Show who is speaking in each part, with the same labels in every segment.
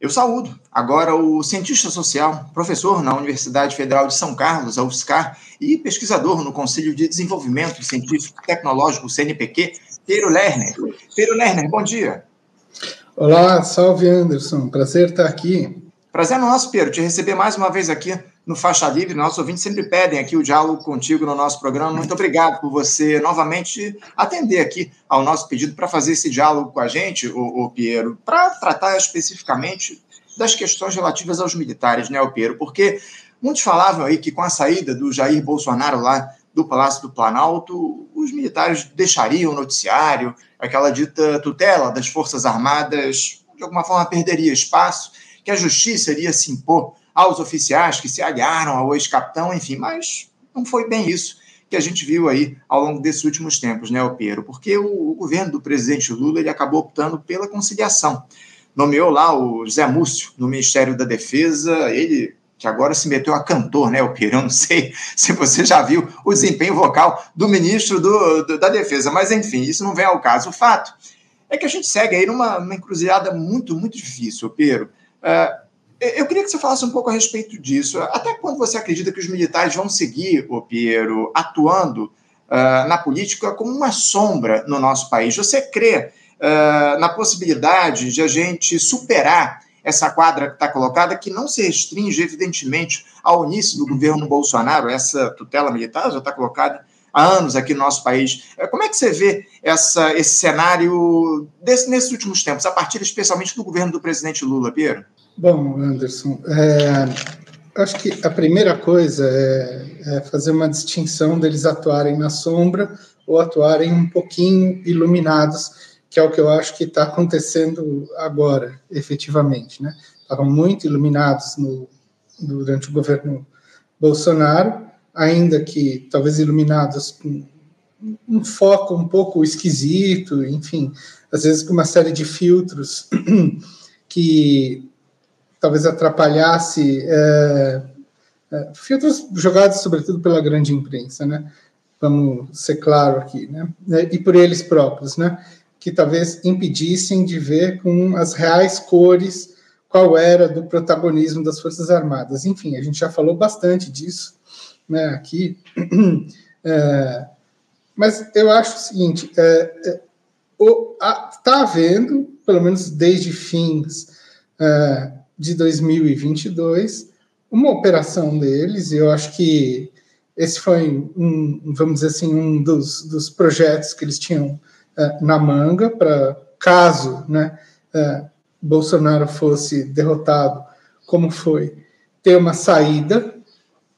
Speaker 1: Eu saúdo agora o cientista social, professor na Universidade Federal de São Carlos, a UFSCar, e pesquisador no Conselho de Desenvolvimento Científico e Tecnológico, CNPq, Pedro Lerner. Pedro Lerner, bom dia.
Speaker 2: Olá, salve Anderson, prazer estar aqui.
Speaker 1: Prazer nosso, Pedro, te receber mais uma vez aqui no Faixa Livre. Nossos ouvintes sempre pedem aqui o diálogo contigo no nosso programa. Muito obrigado por você novamente atender aqui ao nosso pedido para fazer esse diálogo com a gente, o, o Piero, para tratar especificamente das questões relativas aos militares, né, o Piero? Porque muitos falavam aí que com a saída do Jair Bolsonaro lá do Palácio do Planalto, os militares deixariam o noticiário, aquela dita tutela das Forças Armadas, de alguma forma perderia espaço, que a justiça iria se impor aos oficiais que se aliaram ao ex-capitão, enfim, mas não foi bem isso que a gente viu aí ao longo desses últimos tempos, né, Opero? Porque o, governo do presidente Lula ele acabou optando pela conciliação. Nomeou lá o Zé Múcio no Ministério da Defesa, ele que agora se meteu a cantor, né, Opero? Eu não sei se você já viu o desempenho vocal do ministro do, do, da Defesa, mas enfim, isso não vem ao caso. O fato é que a gente segue aí numa, numa encruzilhada muito, muito difícil, Opero. Uh, eu queria que você falasse um pouco a respeito disso. Até quando você acredita que os militares vão seguir, o Piero, atuando uh, na política como uma sombra no nosso país? Você crê uh, na possibilidade de a gente superar essa quadra que está colocada, que não se restringe, evidentemente, ao início do governo Bolsonaro, essa tutela militar já está colocada há anos aqui no nosso país. Eh, como é que você vê essa, esse cenário desse, nesses últimos tempos, a partir especialmente do governo do presidente Lula, Piero?
Speaker 2: Bom, Anderson, é, acho que a primeira coisa é, é, fazer uma distinção deles atuarem na sombra ou atuarem um pouquinho iluminados, que é o que eu acho que está acontecendo agora, efetivamente. Né? Estavam muito iluminados no, durante o governo Bolsonaro, ainda que talvez iluminados com um foco um pouco esquisito, enfim, às vezes com uma série de filtros que talvez atrapalhasse é, é, filtros jogados sobretudo pela grande imprensa, né? Vamos ser claro aqui, né? E por eles próprios, né? Que talvez impedissem de ver com as reais cores qual era do protagonismo das Forças Armadas. Enfim, a gente já falou bastante disso, né? Aqui, é, mas eu acho o seguinte: está é, é, havendo, pelo menos desde fins é, de 2022, uma operação deles, e eu acho que esse foi um, vamos dizer assim, um dos, dos projetos que eles tinham uh, na manga para caso, né, uh, Bolsonaro fosse derrotado, como foi, ter uma saída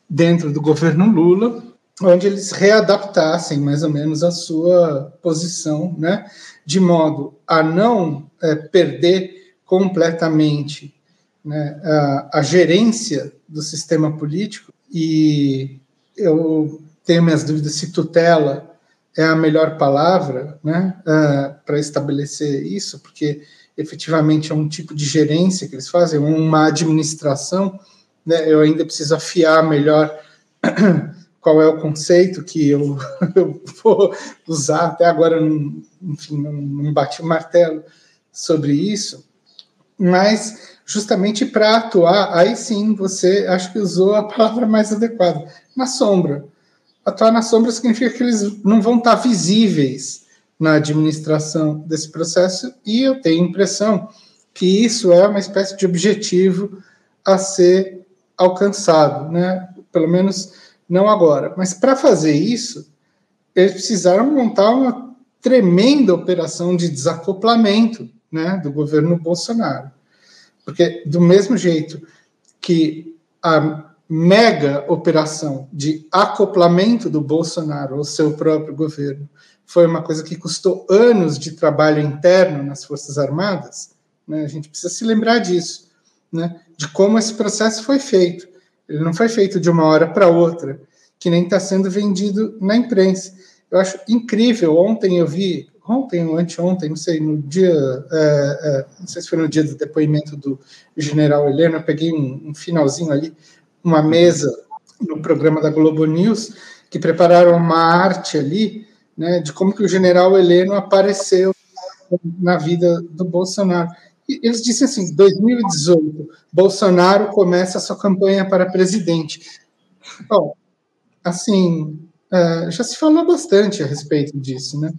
Speaker 2: dentro do governo Lula, onde eles readaptassem mais ou menos a sua posição, né, de modo a não uh, perder completamente né, a, a, gerência do sistema político e eu tenho minhas dúvidas se tutela é a melhor palavra né, uh, para estabelecer isso, porque efetivamente é um tipo de gerência que eles fazem, uma administração. Né, eu ainda preciso afiar melhor qual é o conceito que eu, eu vou usar. Até agora, não, enfim, não, não bati o martelo sobre isso, mas justamente para atuar, aí sim você acho que usou a palavra mais adequada, na sombra. Atuar na sombra significa que eles não vão estar visíveis na administração desse processo, e eu tenho a impressão que isso é uma espécie de objetivo a ser alcançado, né? pelo menos não agora. Mas para fazer isso, eles precisaram montar uma tremenda operação de desacoplamento né, do governo Bolsonaro. Porque, do mesmo jeito que a mega operação de acoplamento do Bolsonaro ao seu próprio governo foi uma coisa que custou anos de trabalho interno nas Forças Armadas, né? a gente precisa se lembrar disso, né? de como esse processo foi feito. Ele não foi feito de uma hora para outra, que nem está sendo vendido na imprensa. Eu acho incrível. Ontem eu vi ontem ou anteontem, não sei, no dia, é, é, não sei se foi no dia do depoimento do general Heleno, eu peguei um, um, finalzinho ali, uma mesa no programa da Globo News, que prepararam uma arte ali, né, de como que o general Heleno apareceu na vida do Bolsonaro. eles disseram assim: 2018, Bolsonaro começa a sua campanha para presidente. Bom, assim, uh, já se falou bastante a respeito disso, né?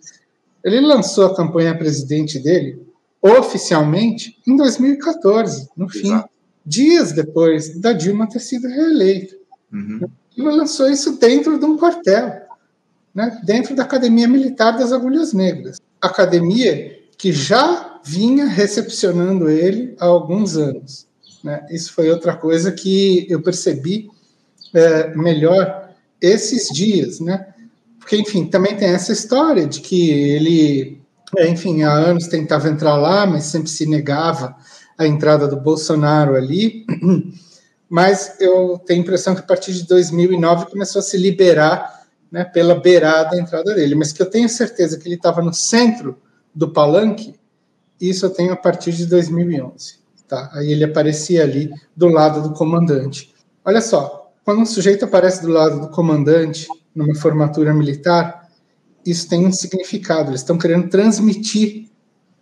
Speaker 2: Ele lançou a campanha presidente dele oficialmente em 2014, no fim, Exato. dias depois da Dilma ter sido reeleita. Uhum. Ele lançou isso dentro de um quartel, né? dentro da Academia Militar das Agulhas Negras. Academia que já vinha recepcionando ele há alguns anos. Né? Isso foi outra coisa que eu percebi é, melhor esses dias, né? Porque, enfim, também tem essa história de que ele, é, enfim, há anos tentava entrar lá, mas sempre se negava a entrada do Bolsonaro ali. Mas eu tenho a impressão que a partir de 2009 começou a se liberar né, pela beirada a entrada dele. Mas que eu tenho certeza que ele estava no centro do palanque, isso eu tenho a partir de 2011. Tá? Aí ele aparecia ali do lado do comandante. Olha só, quando um sujeito aparece do lado do comandante numa formatura militar, isso tem um significado. Eles estão querendo transmitir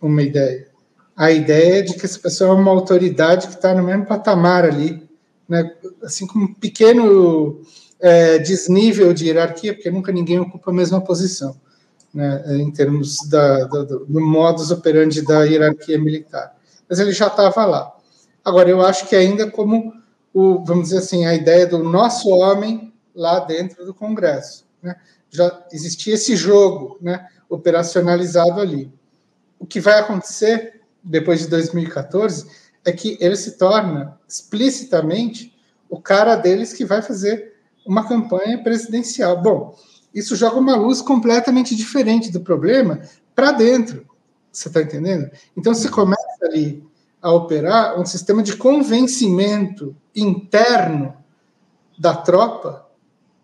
Speaker 2: uma ideia. A ideia de que essa pessoa é uma autoridade que está no mesmo patamar ali, né? assim como um pequeno é, desnível de hierarquia, porque nunca ninguém ocupa a mesma posição né, em termos da, da, do modus operandi da hierarquia militar. Mas ele já estava lá. Agora, eu acho que ainda como, o, vamos dizer assim, a ideia do nosso homem lá dentro do Congresso. Né? Já existia esse jogo né, operacionalizado ali. O que vai acontecer depois de 2014 é que ele se torna explicitamente o cara deles que vai fazer uma campanha presidencial. Bom, isso joga uma luz completamente diferente do problema para dentro. Você está entendendo? Então você começa ali a operar um sistema de convencimento interno da tropa,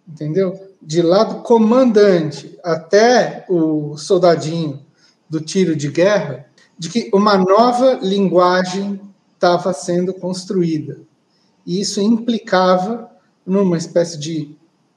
Speaker 2: entendeu? De lá do comandante até o soldadinho do tiro de guerra, de que uma nova linguagem estava sendo construída. E isso implicava numa espécie de,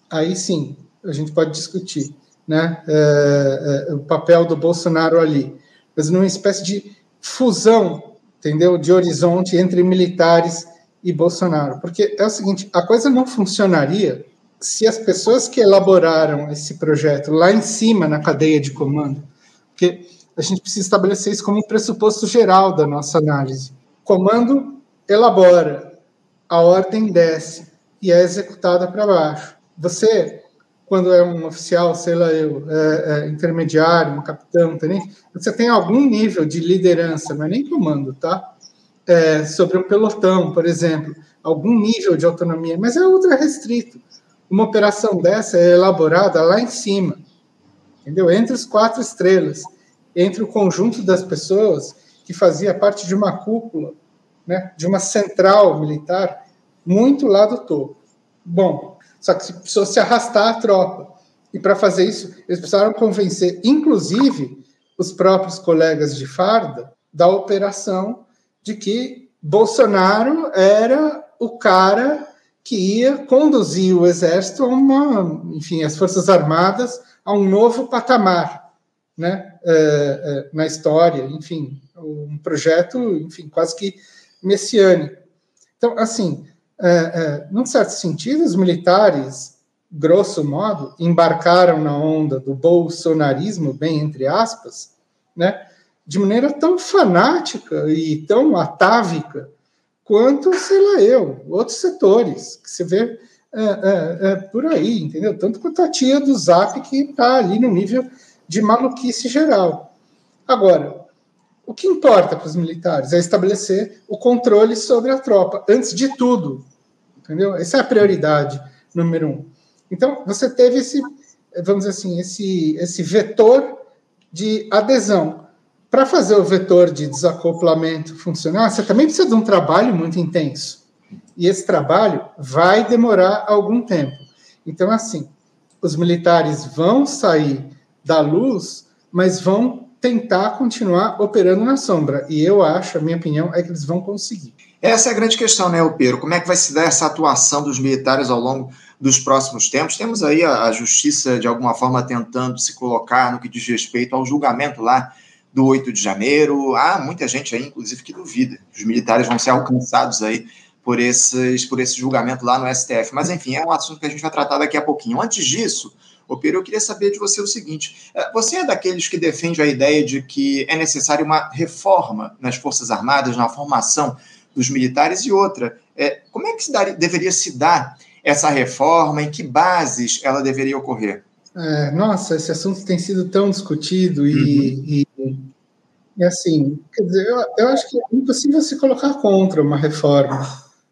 Speaker 2: aí sim, a gente pode discutir, né, é, é, o papel do Bolsonaro ali, mas numa espécie de fusão, entendeu, de horizonte entre militares e Bolsonaro, porque é o seguinte, a coisa não funcionaria se as pessoas que elaboraram esse projeto lá em cima na cadeia de comando, porque a gente precisa estabelecer isso como um pressuposto geral da nossa análise. Comando elabora, a ordem desce e é executada para baixo. Você quando é um oficial, sei lá eu, é, é, intermediário, um capitão, tenente, você tem algum nível de liderança, não é nem comando, tá? É, sobre um pelotão, por exemplo, algum nível de autonomia, mas é ultra restrito. Uma operação dessa é elaborada lá em cima, entendeu? Entre os quatro estrelas, entre o conjunto das pessoas que fazia parte de uma cúpula, né, de uma central militar, muito lá do topo. Bom, só que precisou se arrastar a tropa. E para fazer isso, eles precisaram convencer, inclusive, os próprios colegas de farda da operação de que Bolsonaro era o cara que ia conduzir o exército a uma, enfim, as forças armadas a um novo patamar, né, é, é, na história, enfim, um projeto, enfim, quase que messiânico. Então, assim, é, num certo sentido, os militares, grosso modo, embarcaram na onda do bolsonarismo, bem entre aspas, né, de maneira tão fanática e tão atávica quanto, sei lá eu, outros setores, que você vê é, é, é, por aí, entendeu? Tanto quanto a tia do Zap, que está ali no nível de maluquice geral. Agora, o que importa para os militares é estabelecer o controle sobre a tropa, antes de tudo, entendeu? Essa é a prioridade número um. Então, você teve esse, vamos dizer assim, esse, esse vetor de adesão. Para fazer o vetor de desacoplamento funcionar, você também precisa de um trabalho muito intenso. E esse trabalho vai demorar algum tempo. Então, assim, os militares vão sair da luz, mas vão tentar continuar operando na sombra. E eu acho, a minha opinião, é que eles vão conseguir.
Speaker 1: Essa é a grande questão, né, Opero? Como é que vai se dar essa atuação dos militares ao longo dos próximos tempos? Temos aí a, a justiça, de alguma forma, tentando se colocar no que diz respeito ao julgamento lá do 8 de janeiro. Há muita gente aí, inclusive, que duvida que os militares vão ser alcançados aí por, esses, por esse julgamento lá no STF. Mas, enfim, é um assunto que a gente vai tratar daqui a pouquinho. Antes disso, Ô Pedro, eu queria saber de você o seguinte: é, você é daqueles que defende a ideia de que é necessária uma reforma nas Forças Armadas, na formação dos militares? E outra, é, como é que se daria, deveria se dar essa reforma? Em que bases ela deveria ocorrer?
Speaker 2: É, nossa, esse assunto tem sido tão discutido e, uhum. e, e assim, quer dizer, eu, eu, acho que é impossível se colocar contra uma reforma,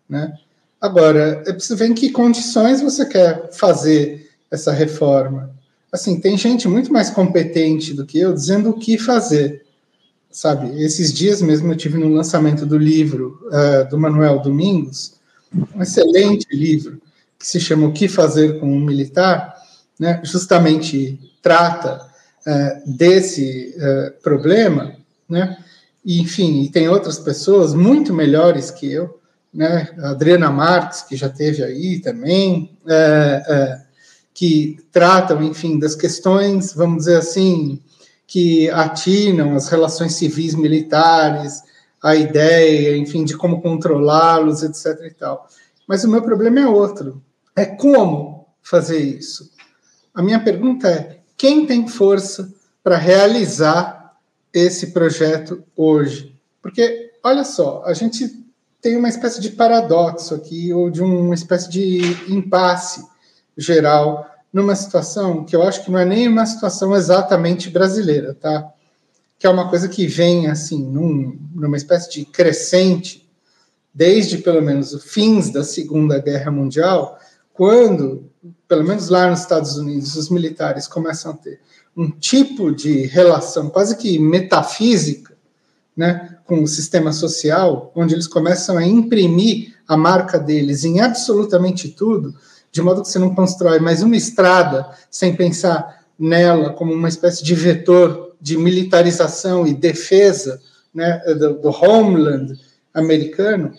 Speaker 2: né? Agora, é preciso ver em que condições você quer fazer essa reforma. Assim, tem gente muito mais competente do que eu dizendo o que fazer, sabe? Esses dias mesmo eu tive no lançamento do livro uh, do Manuel Domingos, um excelente livro que se chama O que fazer com um militar, né? Justamente trata uh, desse uh, problema, né? E, enfim, e tem outras pessoas muito melhores que eu, né? A Adriana Marques, que já teve aí também, uh, que tratam, enfim, das questões, vamos dizer assim, que atinam as relações civis militares, a ideia, enfim, de como controlá-los, etc. e tal. Mas o meu problema é outro. É como fazer isso. A minha pergunta é: quem tem força para realizar esse projeto hoje? Porque, olha só, a gente tem uma espécie de paradoxo aqui, ou de uma espécie de impasse geral numa situação que eu acho que não é nem uma situação exatamente brasileira, tá? Que é uma coisa que vem, assim, num, numa espécie de crescente, desde pelo menos os fins da Segunda Guerra Mundial, quando, pelo menos lá nos Estados Unidos, os militares começam a ter um tipo de relação quase que metafísica né, com o sistema social, onde eles começam a imprimir a marca deles em absolutamente tudo, de modo que você não constrói mais uma estrada sem pensar nela como uma espécie de vetor de militarização e defesa né, do, do homeland americano,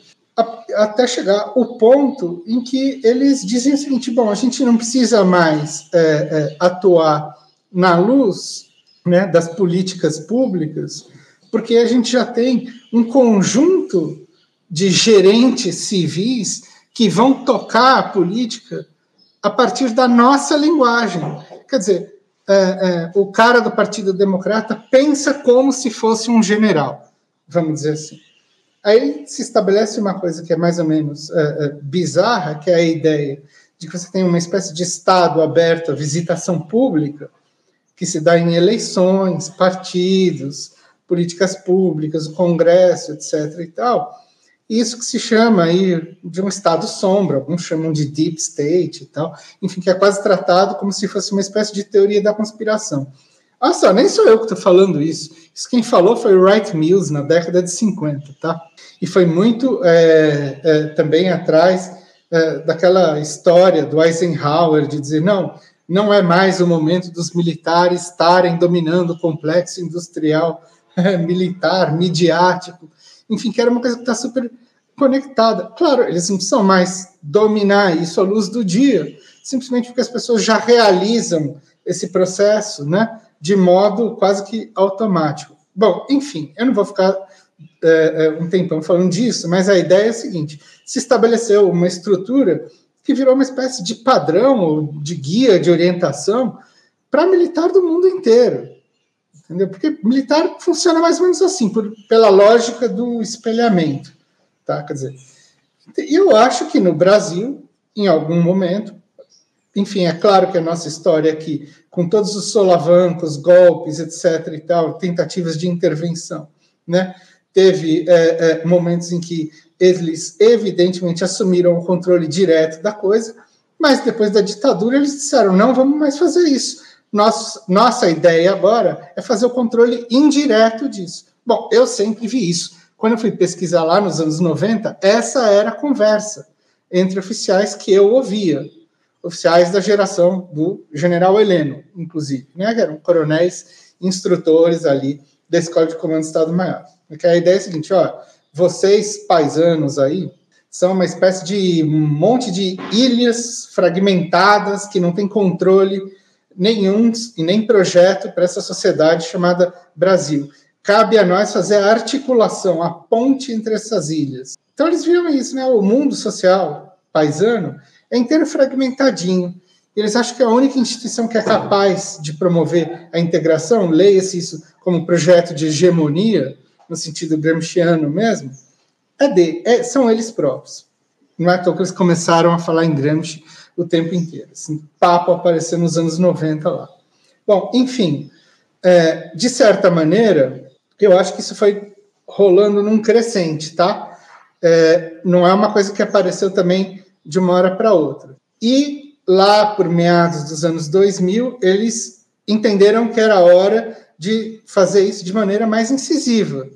Speaker 2: até chegar o ponto em que eles dizem o seguinte: bom, a gente não precisa mais é, é, atuar na luz né, das políticas públicas, porque a gente já tem um conjunto de gerentes civis que vão tocar a política a partir da nossa linguagem. Quer dizer, é, é, o cara do Partido Democrata pensa como se fosse um general, vamos dizer assim. Aí se estabelece uma coisa que é mais ou menos é, é bizarra, que é a ideia de que você tem uma espécie de Estado aberto à visitação pública, que se dá em eleições, partidos, políticas públicas, o Congresso, etc. e tal, isso que se chama aí de um estado sombra, alguns chamam de deep state e tal, enfim, que é quase tratado como se fosse uma espécie de teoria da conspiração. Ah, só, nem sou eu que estou falando isso. Isso quem falou foi Wright Mills na década de 50, tá? E foi muito é, é, também atrás é, daquela história do Eisenhower de dizer não, não é mais o momento dos militares estarem dominando o complexo industrial militar, midiático enfim, que era uma coisa que está super conectada. Claro, eles não precisam mais dominar isso à luz do dia, simplesmente porque as pessoas já realizam esse processo, né, de modo quase que automático. Bom, enfim, eu não vou ficar é, um tempão falando disso, mas a ideia é a seguinte: se estabeleceu uma estrutura que virou uma espécie de padrão de guia de orientação para militar do mundo inteiro entendeu? Porque militar funciona mais ou menos assim, por, pela lógica do espelhamento, tá? Quer dizer, eu acho que no Brasil, em algum momento, enfim, é claro que a nossa história aqui, com todos os solavancos, golpes, etc. e tal, tentativas de intervenção, né? Teve é, é, momentos em que eles, evidentemente, assumiram o controle direto da coisa, mas depois da ditadura eles disseram: não vamos mais fazer isso nossa, nossa ideia agora é fazer o controle indireto disso. Bom, eu sempre vi isso. Quando eu fui pesquisar lá nos anos 90, essa era a conversa entre oficiais que eu ouvia. Oficiais da geração do general Heleno, inclusive, né? que eram coronéis instrutores ali da Escola de Comando do Estado-Maior. Porque a ideia é a seguinte, ó, vocês paisanos aí são uma espécie de monte de ilhas fragmentadas que não tem controle nenhum e nem projeto para essa sociedade chamada Brasil. cabe a nós fazer a articulação, a ponte entre essas ilhas. Então eles viram isso, né? O mundo social paisano é inteiro fragmentadinho. Eles acham que a única instituição que é capaz de promover a integração, leia-se isso como projeto de hegemonia, no sentido gramsciano mesmo, é de, é, são eles próprios. Não é à toa que eles começaram a falar em Gramsci o tempo inteiro. Assim, papo apareceu nos anos 90 lá. Bom, enfim, é, de certa maneira, eu acho que isso foi rolando num crescente, tá? É, não é uma coisa que apareceu também de uma hora para outra. E lá por meados dos anos 2000, eles entenderam que era hora de fazer isso de maneira mais incisiva,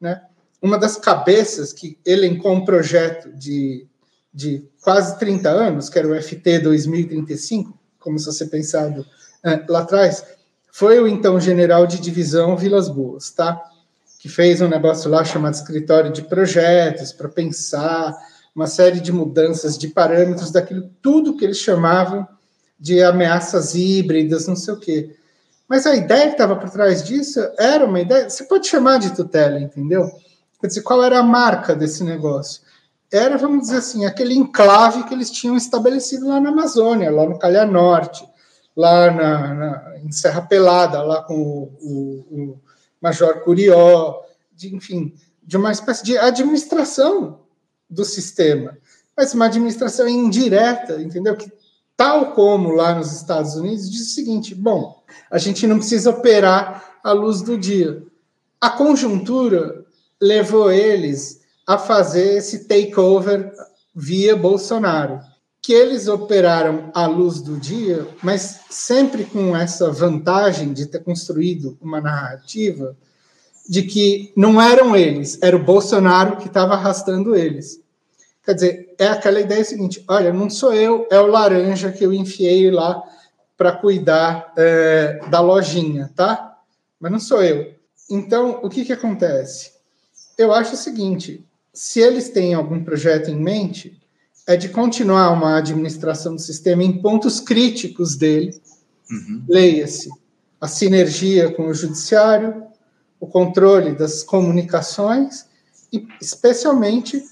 Speaker 2: né? Uma das cabeças que elencou um projeto de, de quase 30 anos, que era o FT 2035, como se você pensado é, lá atrás, foi o então general de divisão Vilas Boas, tá? Que fez um negócio lá chamado escritório de projetos para pensar uma série de mudanças de parâmetros daquilo tudo que eles chamavam de ameaças híbridas, não sei o quê. Mas a ideia que estava por trás disso era uma ideia, você pode chamar de tutela, entendeu? Quer dizer, qual era a marca desse negócio? Era, vamos dizer assim, aquele enclave que eles tinham estabelecido lá na Amazônia, lá no Calhar Norte, lá na, na, em Serra Pelada, lá com o, o, o Major Curió, de, enfim, de uma espécie de administração do sistema, mas uma administração indireta, entendeu? Que tal como lá nos Estados Unidos diz o seguinte: bom, a gente não precisa operar à luz do dia. A conjuntura levou eles a fazer esse takeover via Bolsonaro que eles operaram à luz do dia, mas sempre com essa vantagem de ter construído uma narrativa de que não eram eles, era o Bolsonaro que estava arrastando eles. Quer dizer, é aquela ideia seguinte: olha, não sou eu, é o laranja que eu enfiei lá para cuidar é, da lojinha, tá? Mas não sou eu. Então, o que, que acontece? Eu acho o seguinte: se eles têm algum projeto em mente, é de continuar uma administração do sistema em pontos críticos dele. Uhum. Leia-se a sinergia com o judiciário, o controle das comunicações e, especialmente,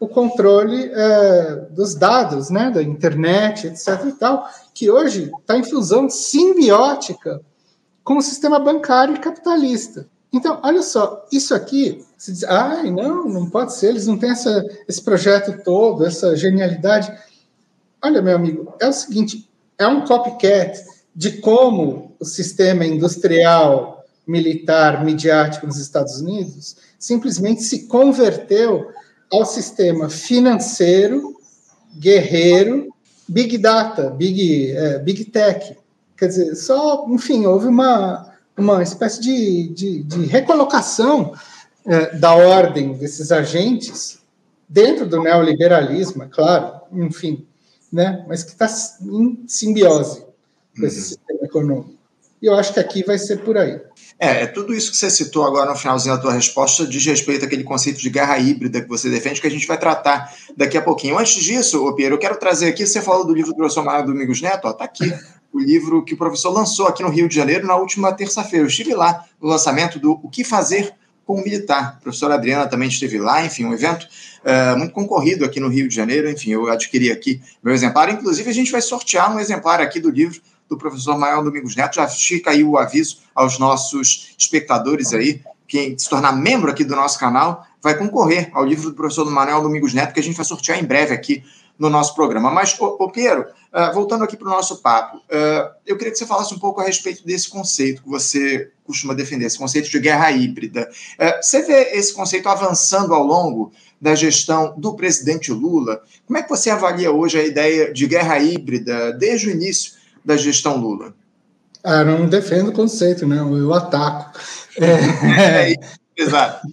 Speaker 2: o controle é, dos dados, né, da internet, etc. e tal, que hoje está em fusão simbiótica com o sistema bancário e capitalista. Então, olha só, isso aqui, se diz, ai, não, não pode ser, eles não têm essa, esse projeto todo, essa genialidade. Olha, meu amigo, é o seguinte, é um copycat de como o sistema industrial, militar, midiático nos Estados Unidos simplesmente se converteu ao sistema financeiro, guerreiro, big data, big, é, big tech. Quer dizer, só, enfim, houve uma, uma espécie de, de, de recolocação é, da ordem desses agentes dentro do neoliberalismo, é claro, enfim, né, mas que está em simbiose com esse uhum. sistema econômico. E eu acho que aqui vai ser por aí.
Speaker 1: É, é, tudo isso que você citou agora no finalzinho da tua resposta diz respeito àquele conceito de guerra híbrida que você defende, que a gente vai tratar daqui a pouquinho. Antes disso, ô Pierre, eu quero trazer aqui, você falou do livro do professor Mário Domingos Neto, ó, tá aqui o livro que o professor lançou aqui no Rio de Janeiro na última terça-feira. Eu estive lá no lançamento do O que Fazer com o Militar. A professora Adriana também esteve lá, enfim, um evento uh, muito concorrido aqui no Rio de Janeiro. Enfim, eu adquiri aqui meu exemplar. Inclusive, a gente vai sortear um exemplar aqui do livro do professor Maior Domingos Neto. Já fica aí o aviso aos nossos espectadores aí. Quem se tornar membro aqui do nosso canal vai concorrer ao livro do professor Manuel Domingos Neto, que a gente vai sortear em breve aqui no nosso programa. Mas, ô, ô Piero, uh, voltando aqui para o nosso papo, uh, eu queria que você falasse um pouco a respeito desse conceito que você costuma defender, esse conceito de guerra híbrida. Uh, você vê esse conceito avançando ao longo da gestão do presidente Lula? Como é que você avalia hoje a ideia de guerra híbrida desde o início da gestão Lula?
Speaker 2: Ah, não defendo o conceito, não, eu ataco.
Speaker 1: É, é, exato.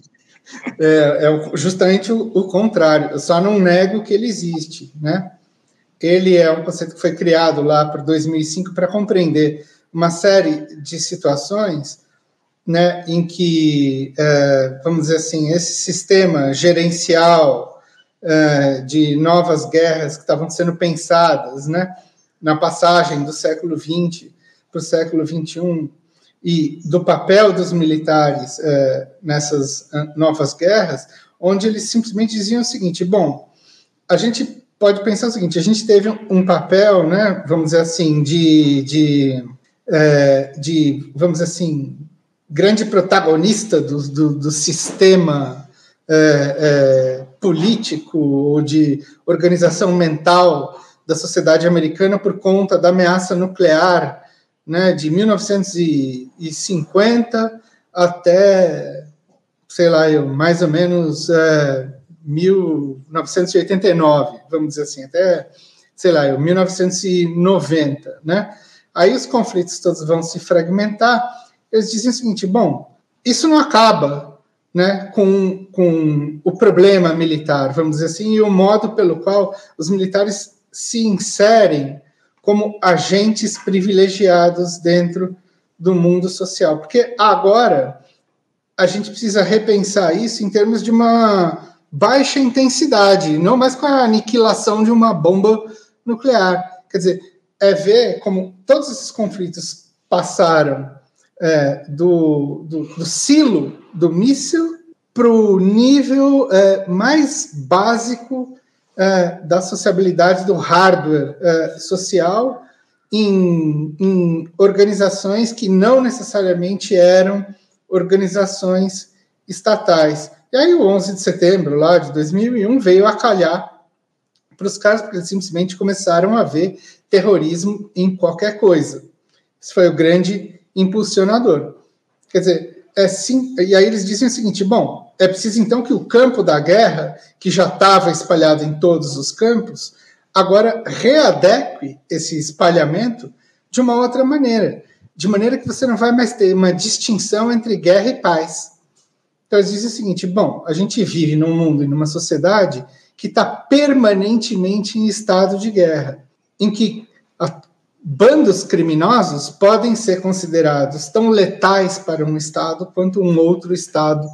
Speaker 2: É, é justamente o, o, contrário. Eu só não nego que ele existe, né? Ele é um conceito que foi criado lá por 2005 para compreender uma série de situações, né, em que, é, vamos dizer assim, esse sistema gerencial é, de novas guerras que estavam sendo pensadas, né, na passagem do século XX para o século XXI, e do papel dos militares é, nessas ah, novas guerras, onde eles simplesmente diziam o seguinte: bom, a gente pode pensar o seguinte: a gente teve um papel, né, vamos dizer assim, de, de, é, de vamos dizer assim, grande protagonista do, do, do sistema é, político ou de organização mental da sociedade americana por conta da ameaça nuclear né, de 1950 até, sei lá, eu, mais ou menos é, 1989, vamos dizer assim, até, sei lá, eu, 1990, né? Aí os conflitos todos vão se fragmentar. Eles dizem o seguinte: bom, isso não acaba né, com, com o problema militar, vamos dizer assim, e o modo pelo qual os militares se inserem como agentes privilegiados dentro do mundo social. Porque agora a gente precisa repensar isso em termos de uma baixa intensidade, não mais com a aniquilação de uma bomba nuclear. Quer dizer, é ver como todos esses conflitos passaram é, do, do, do, silo do míssil para o nível é, mais básico é, da sociabilidade do hardware é, social em, em, organizações que não necessariamente eram organizações estatais. E aí o 11 de setembro lá de 2001 veio a calhar para os caras, porque eles simplesmente começaram a ver terrorismo em qualquer coisa. Isso foi o grande impulsionador. Quer dizer, é sim, e aí eles dizem o seguinte: bom, é preciso então que o campo da guerra, que já estava espalhado em todos os campos, agora readeque esse espalhamento de uma outra maneira, de maneira que você não vai mais ter uma distinção entre guerra e paz. Então eles dizem o seguinte: bom, a gente vive num mundo e numa sociedade que está permanentemente em estado de guerra, em que bandos criminosos podem ser considerados tão letais para um Estado quanto um outro Estado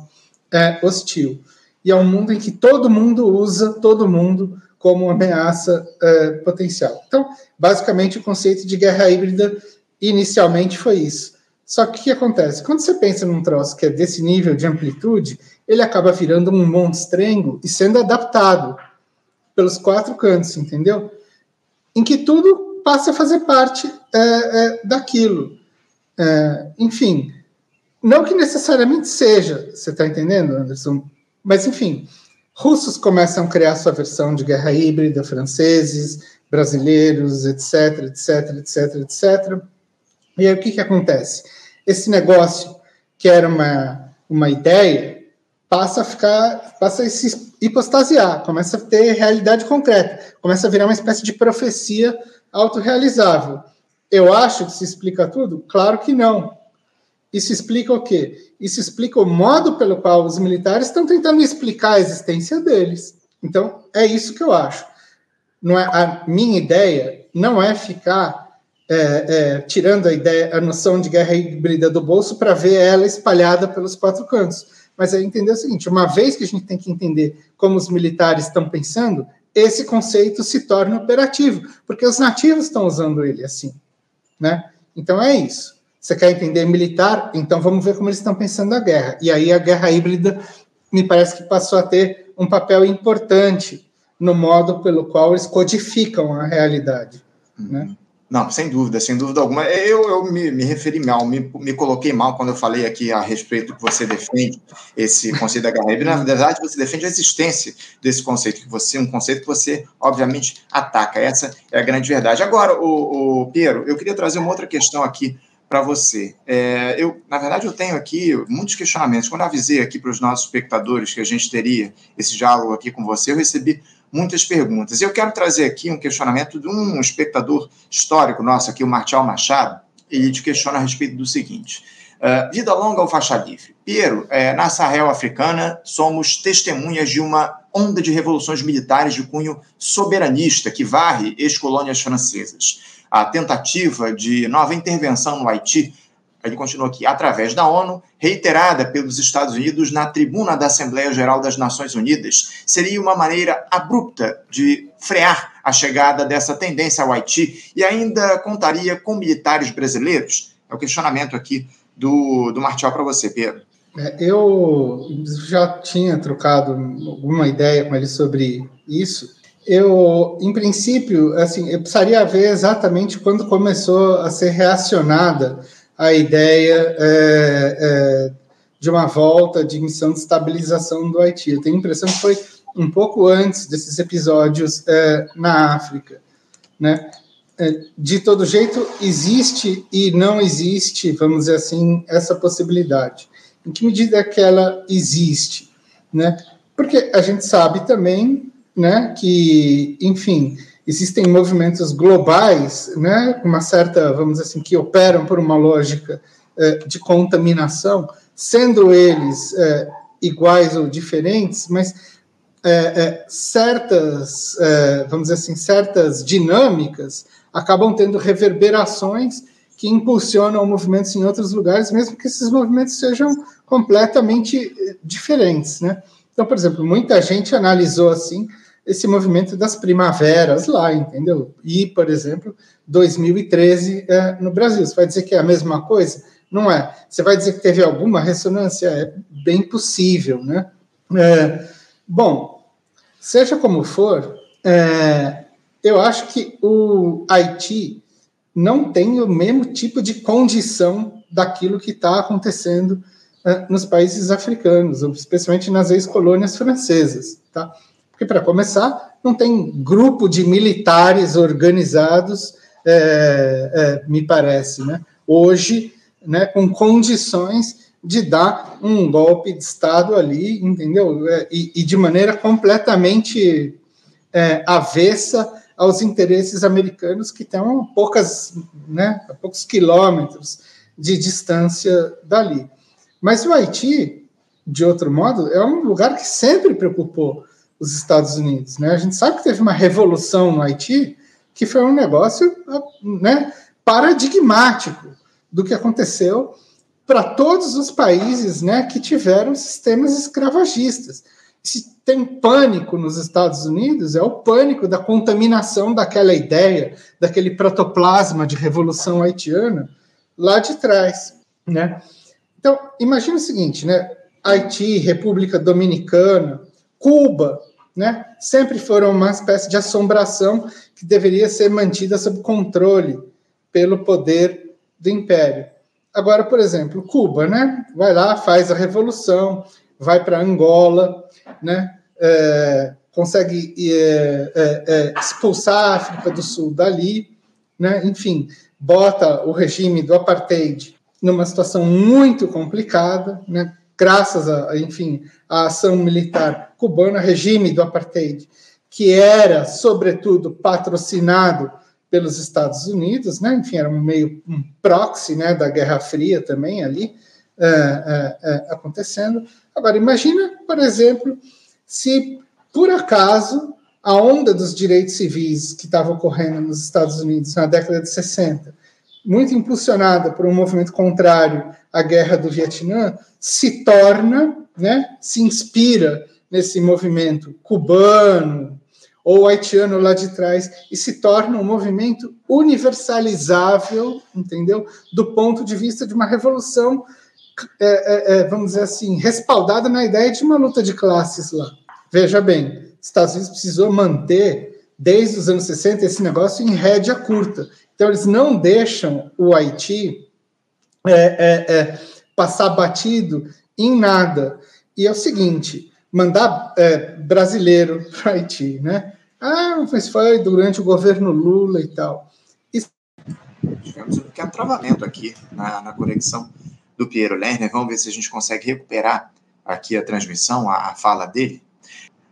Speaker 2: é, hostil. E é um mundo em que todo mundo usa todo mundo como ameaça é, potencial. Então, basicamente, o conceito de guerra híbrida inicialmente foi isso. Só que o que acontece? Quando você pensa num troço que é desse nível de amplitude, ele acaba virando um monstrengo e sendo adaptado pelos quatro cantos, entendeu? Em que tudo passa a fazer parte é, é, daquilo. É, enfim, não que necessariamente seja, você está entendendo, Anderson? Mas, enfim, russos começam a criar sua versão de guerra híbrida, franceses, brasileiros, etc, etc, etc, etc. E aí o que, que acontece? Esse negócio, que era uma, uma ideia, passa a ficar, passa a se hipostasiar, começa a ter realidade concreta, começa a virar uma espécie de profecia autorrealizável. Eu acho que se explica tudo? Claro que não. Isso explica o quê? Isso explica o modo pelo qual os militares estão tentando explicar a existência deles. Então, é isso que eu acho. Não é, a minha ideia não é ficar é, é, tirando a ideia, a noção de guerra híbrida do bolso para ver ela espalhada pelos quatro cantos. Mas é entender o seguinte: uma vez que a gente tem que entender como os militares estão pensando, esse conceito se torna operativo, porque os nativos estão usando ele assim, né? Então é isso. Você quer entender militar? Então vamos ver como eles estão pensando a guerra. E aí a guerra híbrida me parece que passou a ter um papel importante no modo pelo qual eles codificam a realidade. Uhum. Né?
Speaker 1: Não, sem dúvida, sem dúvida alguma. Eu, eu me, me referi mal, me, me coloquei mal quando eu falei aqui a respeito que você defende esse conceito da híbrida. Na verdade, você defende a existência desse conceito, que você, um conceito que você, obviamente, ataca. Essa é a grande verdade. Agora, o, o Piero, eu queria trazer uma outra questão aqui para você. É, eu, na verdade, eu tenho aqui muitos questionamentos. Quando eu avisei aqui para os nossos espectadores que a gente teria esse diálogo aqui com você, eu recebi muitas perguntas. Eu quero trazer aqui um questionamento de um espectador histórico nosso aqui, o Martial Machado, ele te questiona a respeito do seguinte. Uh, vida longa ao faixa livre. Piero, é, na Sahel africana, somos testemunhas de uma onda de revoluções militares de cunho soberanista que varre ex-colônias francesas a tentativa de nova intervenção no Haiti, ele continua aqui, através da ONU, reiterada pelos Estados Unidos na tribuna da Assembleia Geral das Nações Unidas, seria uma maneira abrupta de frear a chegada dessa tendência ao Haiti e ainda contaria com militares brasileiros? É o questionamento aqui do, do Martial para você, Pedro.
Speaker 2: É, eu já tinha trocado alguma ideia com ele sobre isso. Eu, em princípio, assim, eu precisaria ver exatamente quando começou a ser reacionada a ideia é, é, de uma volta de missão de estabilização do Haiti. Eu tenho a impressão que foi um pouco antes desses episódios é, na África, né? É, de todo jeito, existe e não existe, vamos dizer assim, essa possibilidade. Em que medida é que ela existe? Né? Porque a gente sabe também né, que, enfim, existem movimentos globais, né, uma certa, vamos dizer assim, que operam por uma lógica é, de contaminação, sendo eles é, iguais ou diferentes, mas é, é certas, é, vamos dizer assim, certas dinâmicas acabam tendo reverberações que impulsionam movimentos em outros lugares, mesmo que esses movimentos sejam completamente eh, diferentes, né? Então, por exemplo, muita gente analisou assim esse movimento das primaveras lá, entendeu? E, por exemplo, 2013 é, no Brasil. Você vai dizer que é a mesma coisa? Não é. Você vai dizer que teve alguma ressonância? É bem possível, né? É, bom, seja como for, é, eu acho que o Haiti não tem o mesmo tipo de condição daquilo que está acontecendo uh, nos países africanos, especialmente nas ex-colônias francesas, tá? Porque, para começar, não tem grupo de militares organizados, é, é, me parece, né? Hoje, né, com condições de dar um golpe de Estado ali, entendeu? É, e, e, de maneira completamente é, avessa aos interesses americanos que estão poucas, né, a poucos quilômetros de distância dali. Mas o Haiti, de outro modo, é um lugar que sempre preocupou os Estados Unidos. Né? A gente sabe que teve uma revolução no Haiti que foi um negócio né, paradigmático do que aconteceu para todos os países né, que tiveram sistemas escravagistas se tem pânico nos Estados Unidos, é o pânico da contaminação daquela ideia, daquele protoplasma de revolução haitiana lá de trás, né? Então, imagine o seguinte, né? Haiti, República Dominicana, Cuba, né? Sempre foram uma espécie de assombração que deveria ser mantida sob controle pelo poder do império. Agora, por exemplo, Cuba, né? Vai lá, faz a revolução, vai para Angola, né? É, consegue é, é, é, expulsar a África do Sul dali, né? enfim, bota o regime do apartheid numa situação muito complicada, né? Graças a, enfim, a ação militar cubana, regime do apartheid, que era, sobretudo, patrocinado pelos Estados Unidos, né? enfim, era um meio um proxy né, da Guerra Fria também ali é, é, é acontecendo. Agora, imagina, por exemplo, se por acaso a onda dos direitos civis que estava ocorrendo nos Estados Unidos na década de 60, muito impulsionada por um movimento contrário à guerra do Vietnã, se torna, né, se inspira nesse movimento cubano ou haitiano lá de trás e se torna um movimento universalizável, entendeu? Do ponto de vista de uma revolução, é, é, é vamos dizer assim, respaldada na ideia de uma luta de classes lá. Veja bem, Estados Unidos precisou manter, desde os anos 60, esse negócio em rédea curta. Então, eles não deixam o Haiti é, é, é, passar batido em nada. E é o seguinte: mandar é, brasileiro para o Haiti, né? Ah, mas foi durante o governo Lula e tal.
Speaker 1: Tivemos um pequeno travamento aqui na, na conexão do Piero Lerner. Vamos ver se a gente consegue recuperar aqui a transmissão, a, a fala dele.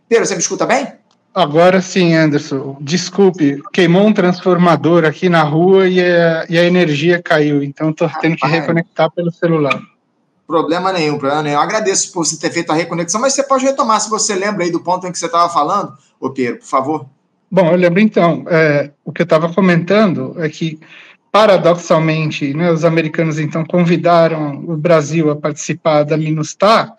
Speaker 1: Pedro, você me escuta bem?
Speaker 2: Agora sim, Anderson. Desculpe, queimou um transformador aqui na rua e a, e a energia caiu, então estou tendo que reconectar pelo celular.
Speaker 1: Problema nenhum, problema nenhum. Eu agradeço por você ter feito a reconexão, mas você pode retomar se você lembra aí do ponto em que você estava falando, ô Pedro, por favor.
Speaker 2: Bom, eu lembro então. É, o que eu estava comentando é que, paradoxalmente, né, os americanos então convidaram o Brasil a participar da MINUSTAH,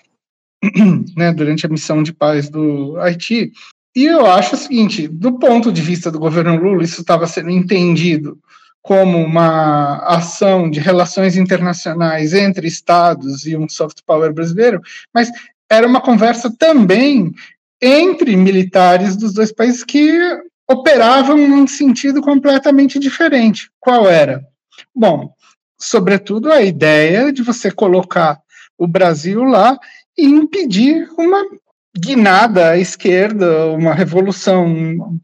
Speaker 2: né, durante a missão de paz do Haiti. E eu acho o seguinte, do ponto de vista do governo Lula, isso estava sendo entendido como uma ação de relações internacionais entre estados e um soft power brasileiro, mas era uma conversa também entre militares dos dois países que operavam num sentido completamente diferente. Qual era? Bom, sobretudo a ideia de você colocar o Brasil lá e impedir uma guinada à esquerda, uma revolução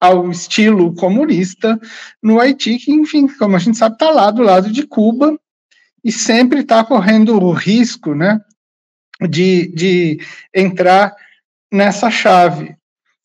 Speaker 2: ao estilo comunista no Haiti, que, enfim, como a gente sabe, está lá do lado de Cuba e sempre está correndo o risco né, de, de entrar nessa chave.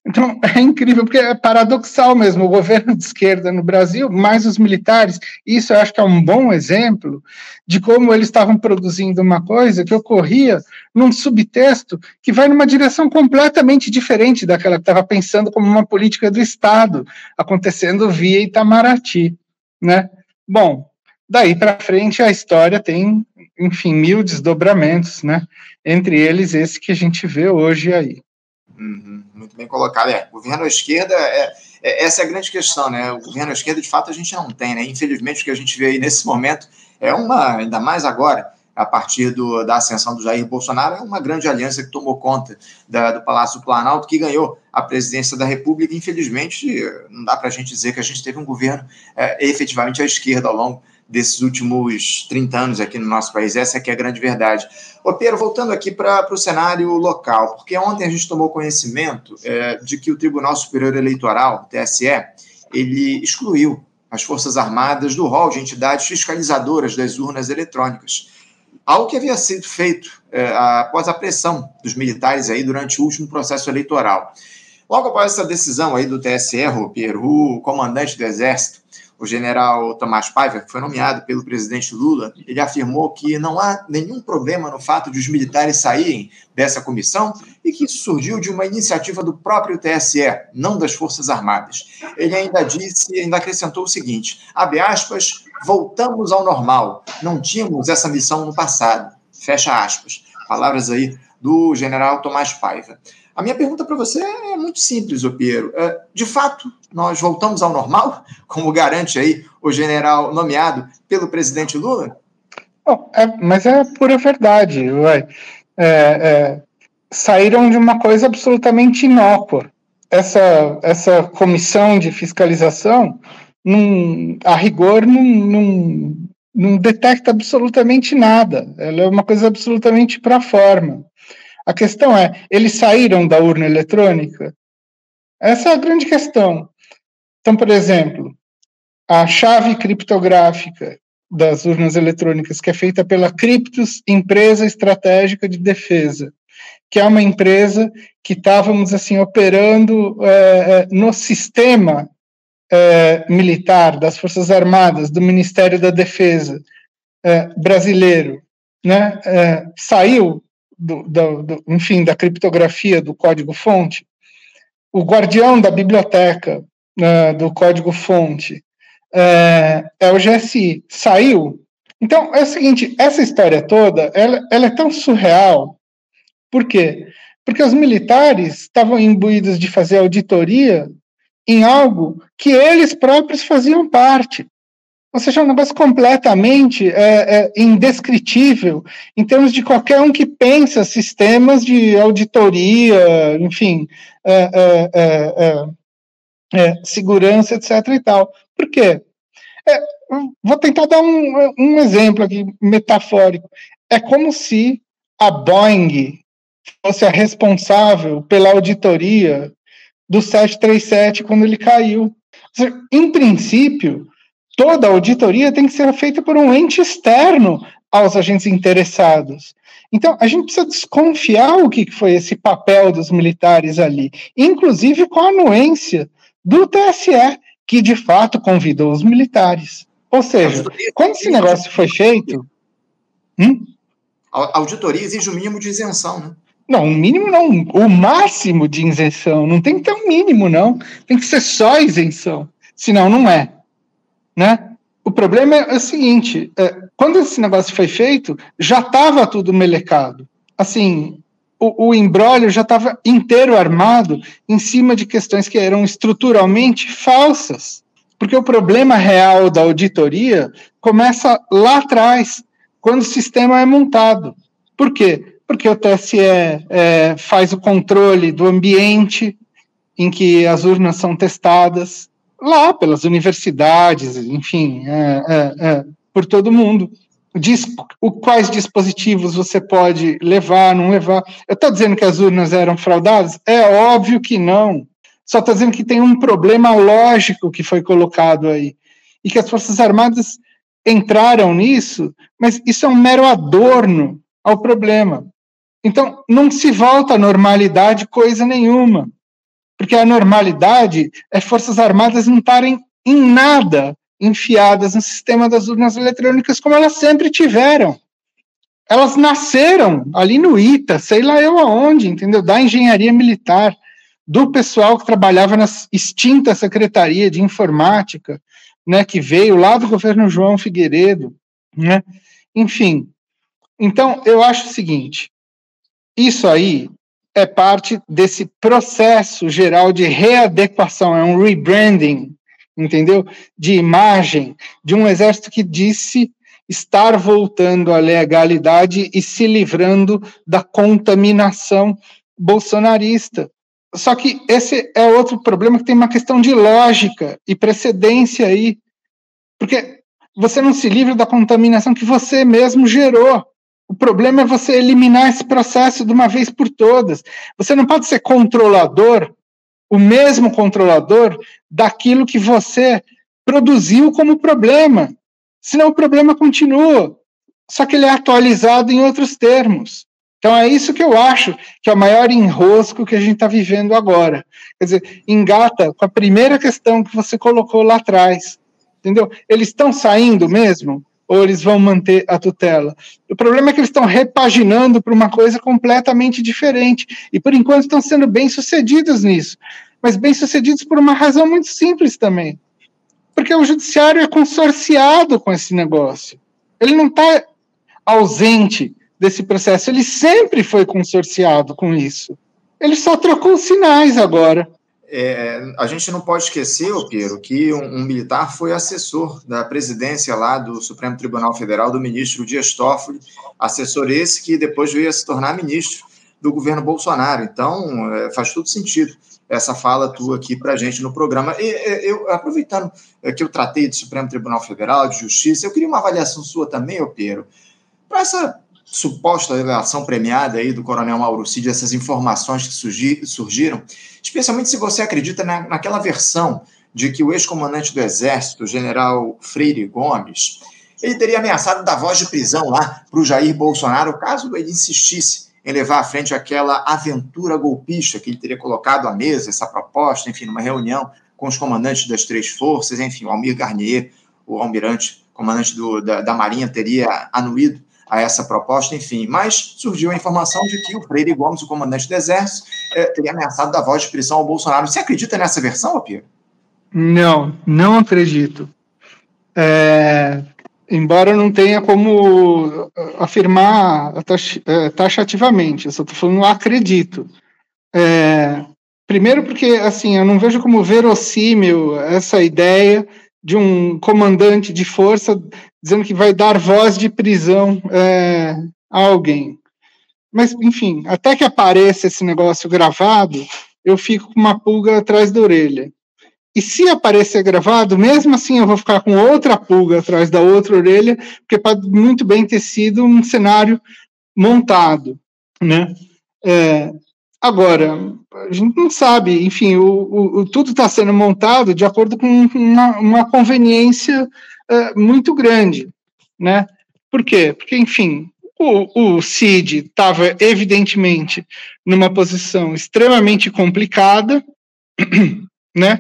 Speaker 2: Então, é incrível, porque é paradoxal mesmo, o governo de esquerda no Brasil, mais os militares, isso eu acho que é um bom exemplo de como eles estavam produzindo uma coisa que ocorria num subtexto que vai numa direção completamente diferente daquela que estava pensando como uma política do Estado, acontecendo via Itamaraty, né? Bom, daí para frente a história tem, enfim, mil desdobramentos, né? Entre eles esse que a gente vê hoje aí.
Speaker 1: Uhum, muito bem colocado. É, governo à esquerda, é, é, essa é a grande questão, né? O governo à esquerda, de fato, a gente não tem, né? Infelizmente, o que a gente vê aí nesse momento é uma, ainda mais agora, a partir do, da ascensão do Jair Bolsonaro, é uma grande aliança que tomou conta da, do Palácio Planalto, que ganhou a presidência da República. Infelizmente, não dá para a gente dizer que a gente teve um governo é, efetivamente à esquerda ao longo desses últimos 30 anos aqui no nosso país. Essa é que é a grande verdade. Ô, Pedro, voltando aqui para o cenário local, porque ontem a gente tomou conhecimento é, de que o Tribunal Superior Eleitoral, TSE, ele excluiu as Forças Armadas do rol de entidades fiscalizadoras das urnas eletrônicas. Algo que havia sido feito é, após a pressão dos militares aí durante o último processo eleitoral. Logo após essa decisão aí do TSE, o comandante do Exército, o general Tomás Paiva, que foi nomeado pelo presidente Lula, ele afirmou que não há nenhum problema no fato de os militares saírem dessa comissão e que isso surgiu de uma iniciativa do próprio TSE, não das Forças Armadas. Ele ainda disse, ainda acrescentou o seguinte: abre aspas, voltamos ao normal. Não tínhamos essa missão no passado. Fecha aspas. Palavras aí do general Tomás Paiva. A minha pergunta para você é muito simples, Opiero. É, de fato, nós voltamos ao normal, como garante aí o general nomeado pelo presidente Lula?
Speaker 2: Bom, é, mas é pura verdade. Ué. É, é, saíram de uma coisa absolutamente inócua. Essa, essa comissão de fiscalização, num, a rigor, não, detecta absolutamente nada. Ela é uma coisa absolutamente para forma. A questão é, eles saíram da urna eletrônica? Essa é a grande questão. Então, por exemplo, a chave criptográfica das urnas eletrônicas, que é feita pela Criptos, empresa estratégica de defesa, que é uma empresa que estávamos assim operando é, é, no sistema é, militar das Forças Armadas, do Ministério da Defesa é, brasileiro, né, é, saiu do, do, do, enfim, da criptografia do código-fonte, o guardião da biblioteca uh, do código-fonte é, é, o GSI, saiu. Então, é o seguinte, essa história toda, ela, ela é tão surreal, por quê? Porque os militares estavam imbuídos de fazer auditoria em algo que eles próprios faziam parte. Ou seja, é um negócio completamente é, é, indescritível em termos de qualquer um que pensa sistemas de auditoria, enfim, é, é, é, é segurança, etc. e tal. Por quê? vou tentar dar um, um exemplo aqui metafórico. É como se a Boeing fosse a responsável pela auditoria do 737 quando ele caiu. Seja, em princípio, toda auditoria tem que ser feita por um ente externo aos agentes interessados. Então, a gente precisa desconfiar o que foi esse papel dos militares ali, inclusive com a anuência do TSE, que de fato convidou os militares. Ou seja, quando esse negócio foi feito.
Speaker 1: Hum? A auditoria exige o mínimo de isenção, né?
Speaker 2: Não, o mínimo não, o máximo de isenção. Não tem que ter um mínimo, não. Tem que ser só isenção. Senão, não é né? O problema é o seguinte: é, quando esse negócio foi feito, já estava tudo melecado. Assim, o, o embrólio já estava inteiro armado em cima de questões que eram estruturalmente falsas. Porque o problema real da auditoria começa lá atrás, quando o sistema é montado. Por quê? Porque o TSE é, faz o controle do ambiente em que as urnas são testadas, lá pelas universidades, enfim, é, é, é por todo mundo. Diz o, quais dispositivos você pode levar, não levar. Eu estou dizendo que as urnas eram fraudadas? É óbvio que não. Só estou dizendo que tem um problema lógico que foi colocado aí. E que as Forças Armadas entraram nisso, mas isso é um mero adorno ao problema. Então, não se volta à normalidade coisa nenhuma. Porque a normalidade é Forças Armadas não estarem em nada enfiadas no sistema das urnas eletrônicas como elas sempre tiveram. Elas nasceram ali no ITA, sei lá eu aonde, entendeu? Da engenharia militar do pessoal que trabalhava na extinta Secretaria de Informática, né, que veio lá do governo João Figueiredo, né? Enfim. Então, eu acho o seguinte, isso aí é parte desse processo geral de readequação, é um rebranding, entendeu? De imagem de um exército que disse estar voltando à legalidade e se livrando da contaminação bolsonarista. Só que esse é outro problema que tem uma questão de lógica e precedência aí. Porque você não se livra da contaminação que você mesmo gerou. O problema é você eliminar esse processo de uma vez por todas. Você não pode ser controlador, o mesmo controlador, daquilo que você produziu como problema. Senão o problema continua. Só que ele é atualizado em outros termos. Então é isso que eu acho que é o maior enrosco que a gente está vivendo agora. Quer dizer, engata com a primeira questão que você colocou lá atrás. Entendeu? Eles estão saindo mesmo? Ou eles vão manter a tutela? O problema é que eles estão repaginando para uma coisa completamente diferente. E por enquanto estão sendo bem sucedidos nisso. Mas bem sucedidos por uma razão muito simples também. Porque o judiciário é consorciado com esse negócio. Ele não está ausente desse processo. Ele sempre foi consorciado com isso. Ele só trocou os sinais agora.
Speaker 1: É, a gente não pode esquecer, Piero, que um, um, militar foi assessor da presidência lá do Supremo Tribunal Federal do ministro Dias Toffoli, assessor esse que depois veio a se tornar ministro do governo Bolsonaro. Então, é, faz todo sentido essa fala tua aqui para a gente no programa. E, eu, aproveitando que eu tratei do Supremo Tribunal Federal, de Justiça, eu queria uma avaliação sua também, Piero, para essa suposta revelação premiada aí do Coronel Mauro Cid, essas informações que surgi, surgiram, especialmente se você acredita na, naquela versão de que o ex-comandante do Exército, general Freire Gomes, ele teria ameaçado dar voz de prisão lá para o Jair Bolsonaro, caso ele insistisse em levar à frente aquela aventura golpista que ele teria colocado à mesa, essa proposta, enfim, numa reunião com os comandantes das três forças, enfim, o Almir Garnier, o almirante, comandante do, da, da Marinha, teria anuído a essa proposta, enfim. Mas surgiu a informação de que o Freire Gomes, o comandante do Exército, eh, teria ameaçado dar voz de prisão ao Bolsonaro. Você acredita nessa versão, Apio?
Speaker 2: Não, não acredito. É, embora não tenha como afirmar eh, taxativamente, eu só estou falando acredito. É, primeiro porque, assim, eu não vejo como verossímil essa ideia de um comandante de força dizendo que vai dar voz de prisão é, a alguém. Mas, enfim, até que apareça esse negócio gravado, eu fico com uma pulga atrás da orelha. E se aparecer gravado, mesmo assim eu vou ficar com outra pulga atrás da outra orelha, porque pode muito bem ter sido um cenário montado, né? É, agora, a gente não sabe, enfim, o, o, tudo está sendo montado de acordo com uma, uma conveniência uh, muito grande, né? Por quê? Porque, enfim, o, o Cid estava evidentemente numa posição extremamente complicada, né?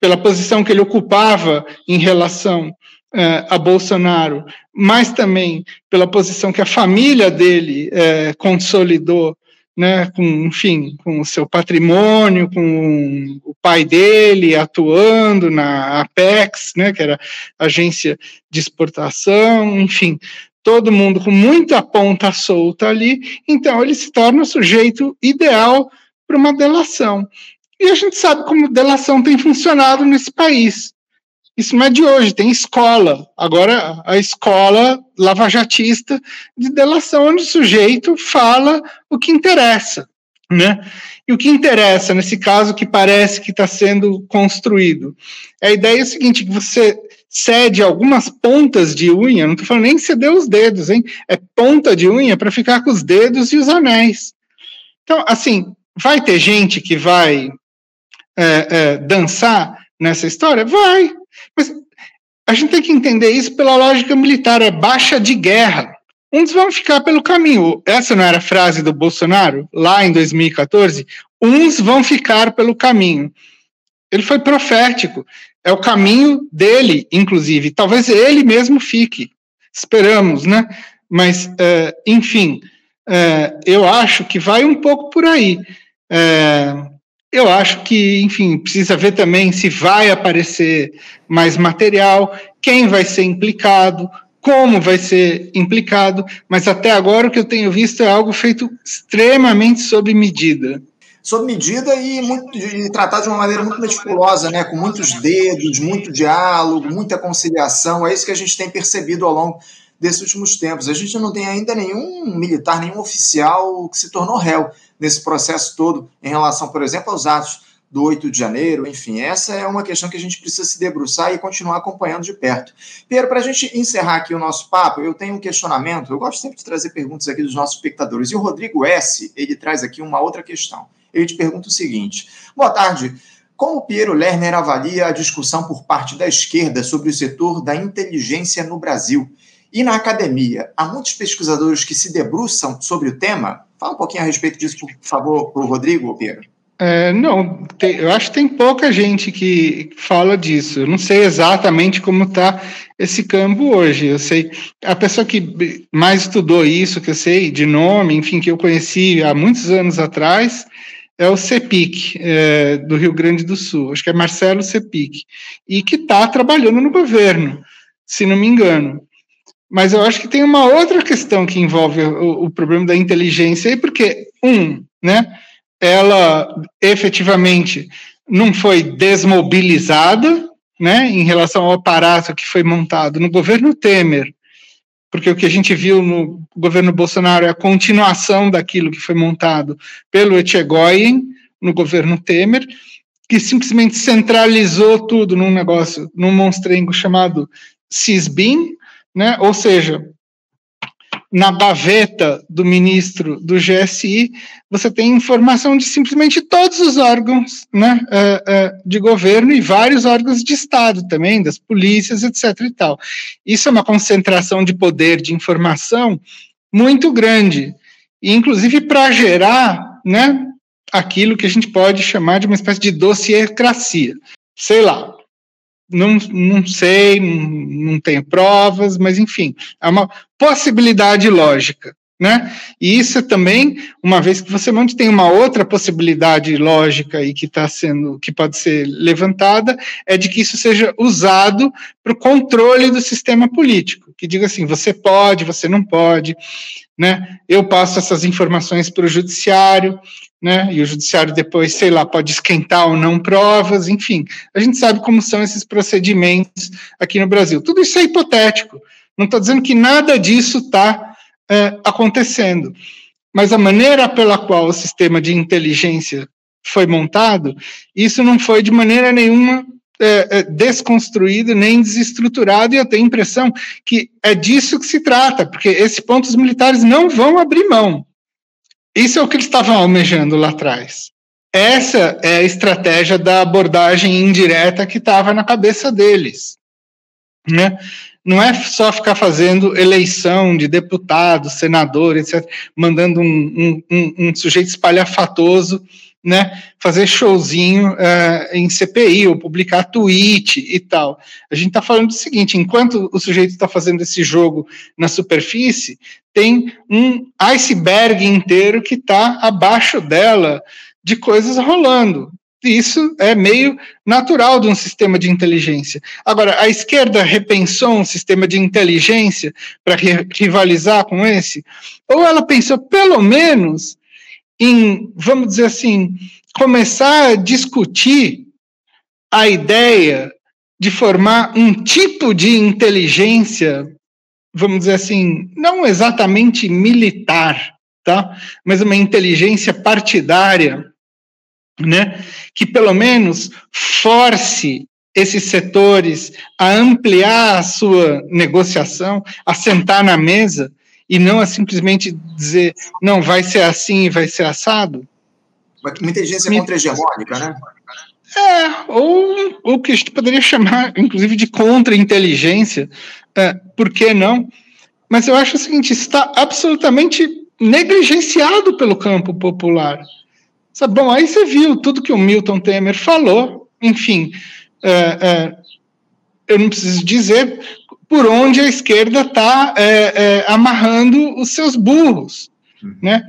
Speaker 2: Pela posição que ele ocupava em relação uh, a Bolsonaro, mas também pela posição que a família dele uh, consolidou né, com, enfim, com o seu patrimônio, com o pai dele atuando na Apex, né, que era agência de exportação, enfim, todo mundo com muita ponta solta ali, então ele se torna o sujeito ideal para uma delação. E a gente sabe como delação tem funcionado nesse país. Isso não é de hoje, tem escola. Agora, a escola lavajatista de delação, onde o sujeito fala o que interessa. Né? E o que interessa, nesse caso que parece que está sendo construído, a ideia é a seguinte: que você cede algumas pontas de unha, não estou falando nem ceder os dedos, hein? É ponta de unha para ficar com os dedos e os anéis. Então, assim, vai ter gente que vai é, é, dançar nessa história? Vai. Mas a gente tem que entender isso pela lógica militar, é baixa de guerra. Uns vão ficar pelo caminho. Essa não era a frase do Bolsonaro, lá em 2014? Uns vão ficar pelo caminho. Ele foi profético. É o caminho dele, inclusive. Talvez ele mesmo fique. Esperamos, né? Mas, uh, enfim, uh, eu acho que vai um pouco por aí. Uh, eu acho que, enfim, precisa ver também se vai aparecer mais material, quem vai ser implicado, como vai ser implicado, mas até agora o que eu tenho visto é algo feito extremamente sob medida.
Speaker 1: Sob medida e, muito, e tratado de uma maneira muito meticulosa, né? com muitos dedos, muito diálogo, muita conciliação. É isso que a gente tem percebido ao longo desses últimos tempos. A gente não tem ainda nenhum militar, nenhum oficial que se tornou réu nesse processo todo em relação, por exemplo, aos atos do 8 de janeiro, enfim, essa é uma questão que a gente precisa se debruçar e continuar acompanhando de perto. Pedro, para a gente encerrar aqui o nosso papo, eu tenho um questionamento, eu gosto sempre de trazer perguntas aqui dos nossos espectadores, e o Rodrigo S., ele traz aqui uma outra questão. Ele te pergunta o seguinte, boa tarde, como o Piero Lerner avalia a discussão por parte da esquerda sobre o setor da inteligência no Brasil? E na academia, há muitos pesquisadores que se debruçam sobre o tema? Fala um pouquinho a respeito disso, por favor, para o Rodrigo, Piero.
Speaker 2: É, não, tem, eu acho que tem pouca gente que fala disso. Eu não sei exatamente como está esse campo hoje. Eu sei a pessoa que mais estudou isso, que eu sei de nome, enfim, que eu conheci há muitos anos atrás, é o CEPIC, é, do Rio Grande do Sul. Acho que é Marcelo CEPIC. E que está trabalhando no governo, se não me engano. Mas eu acho que tem uma outra questão que envolve o, o problema da inteligência, porque, um, né? ela efetivamente não foi desmobilizada, né, em relação ao aparato que foi montado no governo Temer, porque o que a gente viu no governo Bolsonaro é a continuação daquilo que foi montado pelo Etchegoyen no governo Temer, que simplesmente centralizou tudo num negócio, num monstrengo chamado CISBIN, né, ou seja, na gaveta do ministro do GSI, você tem informação de simplesmente todos os órgãos né, uh, uh, de governo e vários órgãos de Estado também, das polícias, etc. e tal. Isso é uma concentração de poder, de informação muito grande, e inclusive para gerar né, aquilo que a gente pode chamar de uma espécie de dossiêcracia. Sei lá, não, não sei, não, tenho provas, mas enfim, é uma possibilidade lógica. Né? E isso é também, uma vez que você tem uma outra possibilidade lógica e que está sendo, que pode ser levantada, é de que isso seja usado para o controle do sistema político, que diga assim, você pode, você não pode, né? Eu passo essas informações para o judiciário, né? E o judiciário depois, sei lá, pode esquentar ou não provas, enfim. A gente sabe como são esses procedimentos aqui no Brasil. Tudo isso é hipotético. Não estou dizendo que nada disso está é, acontecendo. Mas a maneira pela qual o sistema de inteligência foi montado, isso não foi de maneira nenhuma é, é, desconstruído nem desestruturado, e eu tenho a impressão que é disso que se trata, porque esses pontos militares não vão abrir mão. Isso é o que eles estavam almejando lá atrás. Essa é a estratégia da abordagem indireta que estava na cabeça deles. Né? Não é só ficar fazendo eleição de deputado, senador, etc., mandando um, um, um, um sujeito espalhafatoso né, fazer showzinho uh, em CPI ou publicar tweet e tal. A gente está falando do seguinte: enquanto o sujeito está fazendo esse jogo na superfície, tem um iceberg inteiro que está abaixo dela de coisas rolando. Isso é meio natural de um sistema de inteligência. Agora, a esquerda repensou um sistema de inteligência para rivalizar com esse? Ou ela pensou, pelo menos, em, vamos dizer assim, começar a discutir a ideia de formar um tipo de inteligência, vamos dizer assim, não exatamente militar, tá? Mas uma inteligência partidária, né? Que pelo menos force esses setores a ampliar a sua negociação, a sentar na mesa e não a simplesmente dizer, não, vai ser assim e vai ser assado?
Speaker 1: Uma inteligência contra-hegemônica, né?
Speaker 2: É, ou o que a gente poderia chamar, inclusive, de contra-inteligência, é, por que não? Mas eu acho o seguinte: está absolutamente negligenciado pelo campo popular. Sabe, bom, aí você viu tudo que o Milton Temer falou, enfim, é, é, eu não preciso dizer por onde a esquerda está é, é, amarrando os seus burros, uhum. né?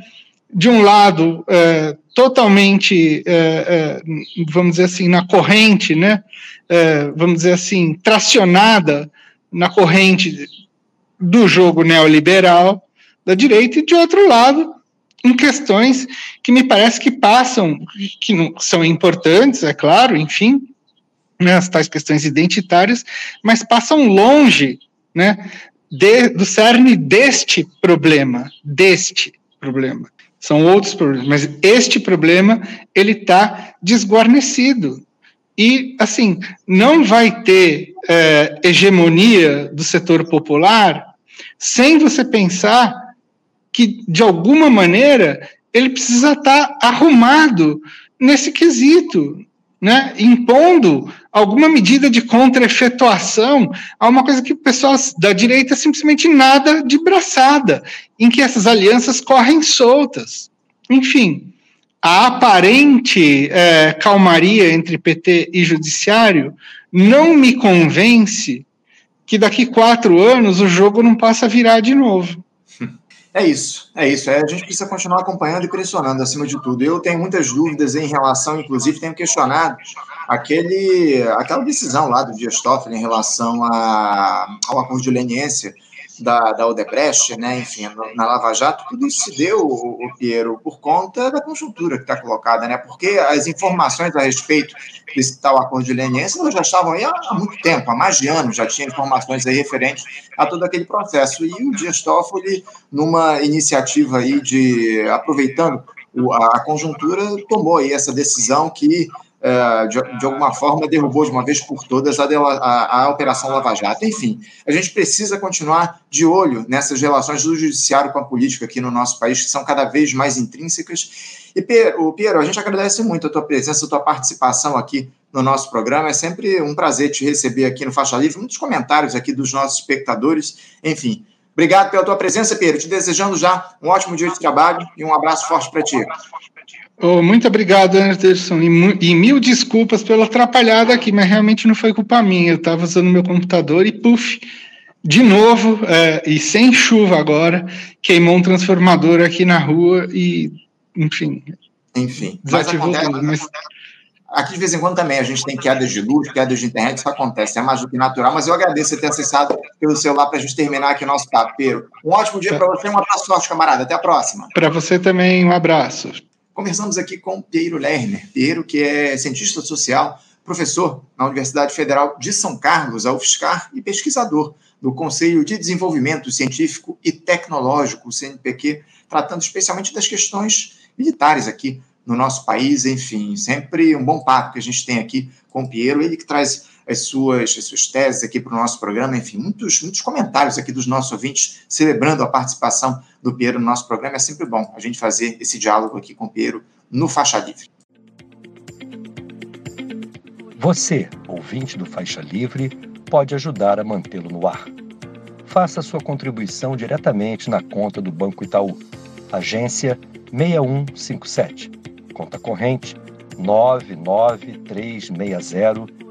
Speaker 2: De um lado, é, totalmente, é, é, vamos dizer assim, na corrente, né? É, vamos dizer assim, tracionada na corrente do jogo neoliberal da direita, e de outro lado, em questões que me parece que passam, que não são importantes, é claro, enfim, né, as tais questões identitárias, mas passam longe né, de, do cerne deste problema, deste problema. São outros problemas, mas este problema ele está desguarnecido. E assim não vai ter é, hegemonia do setor popular sem você pensar que de alguma maneira ele precisa estar tá arrumado nesse quesito, né, impondo alguma medida de contra-efetuação a uma coisa que o pessoal da direita simplesmente nada de braçada, em que essas alianças correm soltas. Enfim, a aparente é, calmaria entre PT e Judiciário não me convence que daqui quatro anos o jogo não passa a virar de novo.
Speaker 1: É isso, é isso. É, a gente precisa continuar acompanhando e pressionando acima de tudo. Eu tenho muitas dúvidas em relação, inclusive, tenho questionado aquele, aquela decisão lá do Dias Toffoli em relação a, ao acordo de leniência da, da Odebrecht, né, enfim, na Lava Jato, tudo isso se deu, o, o Piero, por conta da conjuntura que está colocada, né, porque as informações a respeito desse tal acordo de leniência já estavam aí há, há, muito tempo, há mais de anos, já tinha informações aí referentes a todo aquele processo, e o Dias Toffoli, numa iniciativa aí de, aproveitando a conjuntura, tomou aí essa decisão que é, de, de, alguma forma, derrubou de uma vez por todas a, a, a, Operação Lava Jato. Enfim, a gente precisa continuar de olho nessas relações do judiciário com a política aqui no nosso país, que são cada vez mais intrínsecas. E, Piero, a gente agradece muito a tua presença, a tua participação aqui no nosso programa. É sempre um prazer te receber aqui no Faixa Livre, muitos comentários aqui dos nossos espectadores. Enfim, obrigado pela tua presença, Piero. Te desejando já um ótimo dia de trabalho e um abraço forte para ti.
Speaker 2: Oh, muito obrigado, Anderson, e, e, mil desculpas pela atrapalhada aqui, mas realmente não foi culpa minha. Eu estava usando meu computador e, puf, de novo, é, e sem chuva agora, queimou um transformador aqui na rua e, enfim.
Speaker 1: Enfim, desativou mas tudo. Mas... Aqui de vez em quando também a gente tem quedas de luz, quedas de internet, isso acontece, é mais do que natural, mas eu agradeço você ter acessado pelo celular para a gente terminar aqui o nosso papo, Pedro. Um ótimo dia tá. para você, um abraço forte, camarada. Até a próxima.
Speaker 2: Para você também, um abraço.
Speaker 1: Conversamos aqui com Piero Lerner. Piero, que é cientista social, professor na Universidade Federal de São Carlos, a UFSCar, e pesquisador do Conselho de Desenvolvimento Científico e Tecnológico, o CNPq, tratando especialmente das questões militares aqui no nosso país. Enfim, sempre um bom papo que a gente tem aqui com o Piero, ele que traz as suas, as suas teses aqui para o nosso programa, enfim, muitos, muitos comentários aqui dos nossos ouvintes celebrando a participação do Piero no nosso programa. É sempre bom a gente fazer esse diálogo aqui com o Piero no Faixa Livre.
Speaker 3: Você, ouvinte do Faixa Livre, pode ajudar a mantê-lo no ar. Faça sua contribuição diretamente na conta do Banco Itaú, agência 6157, conta corrente 99360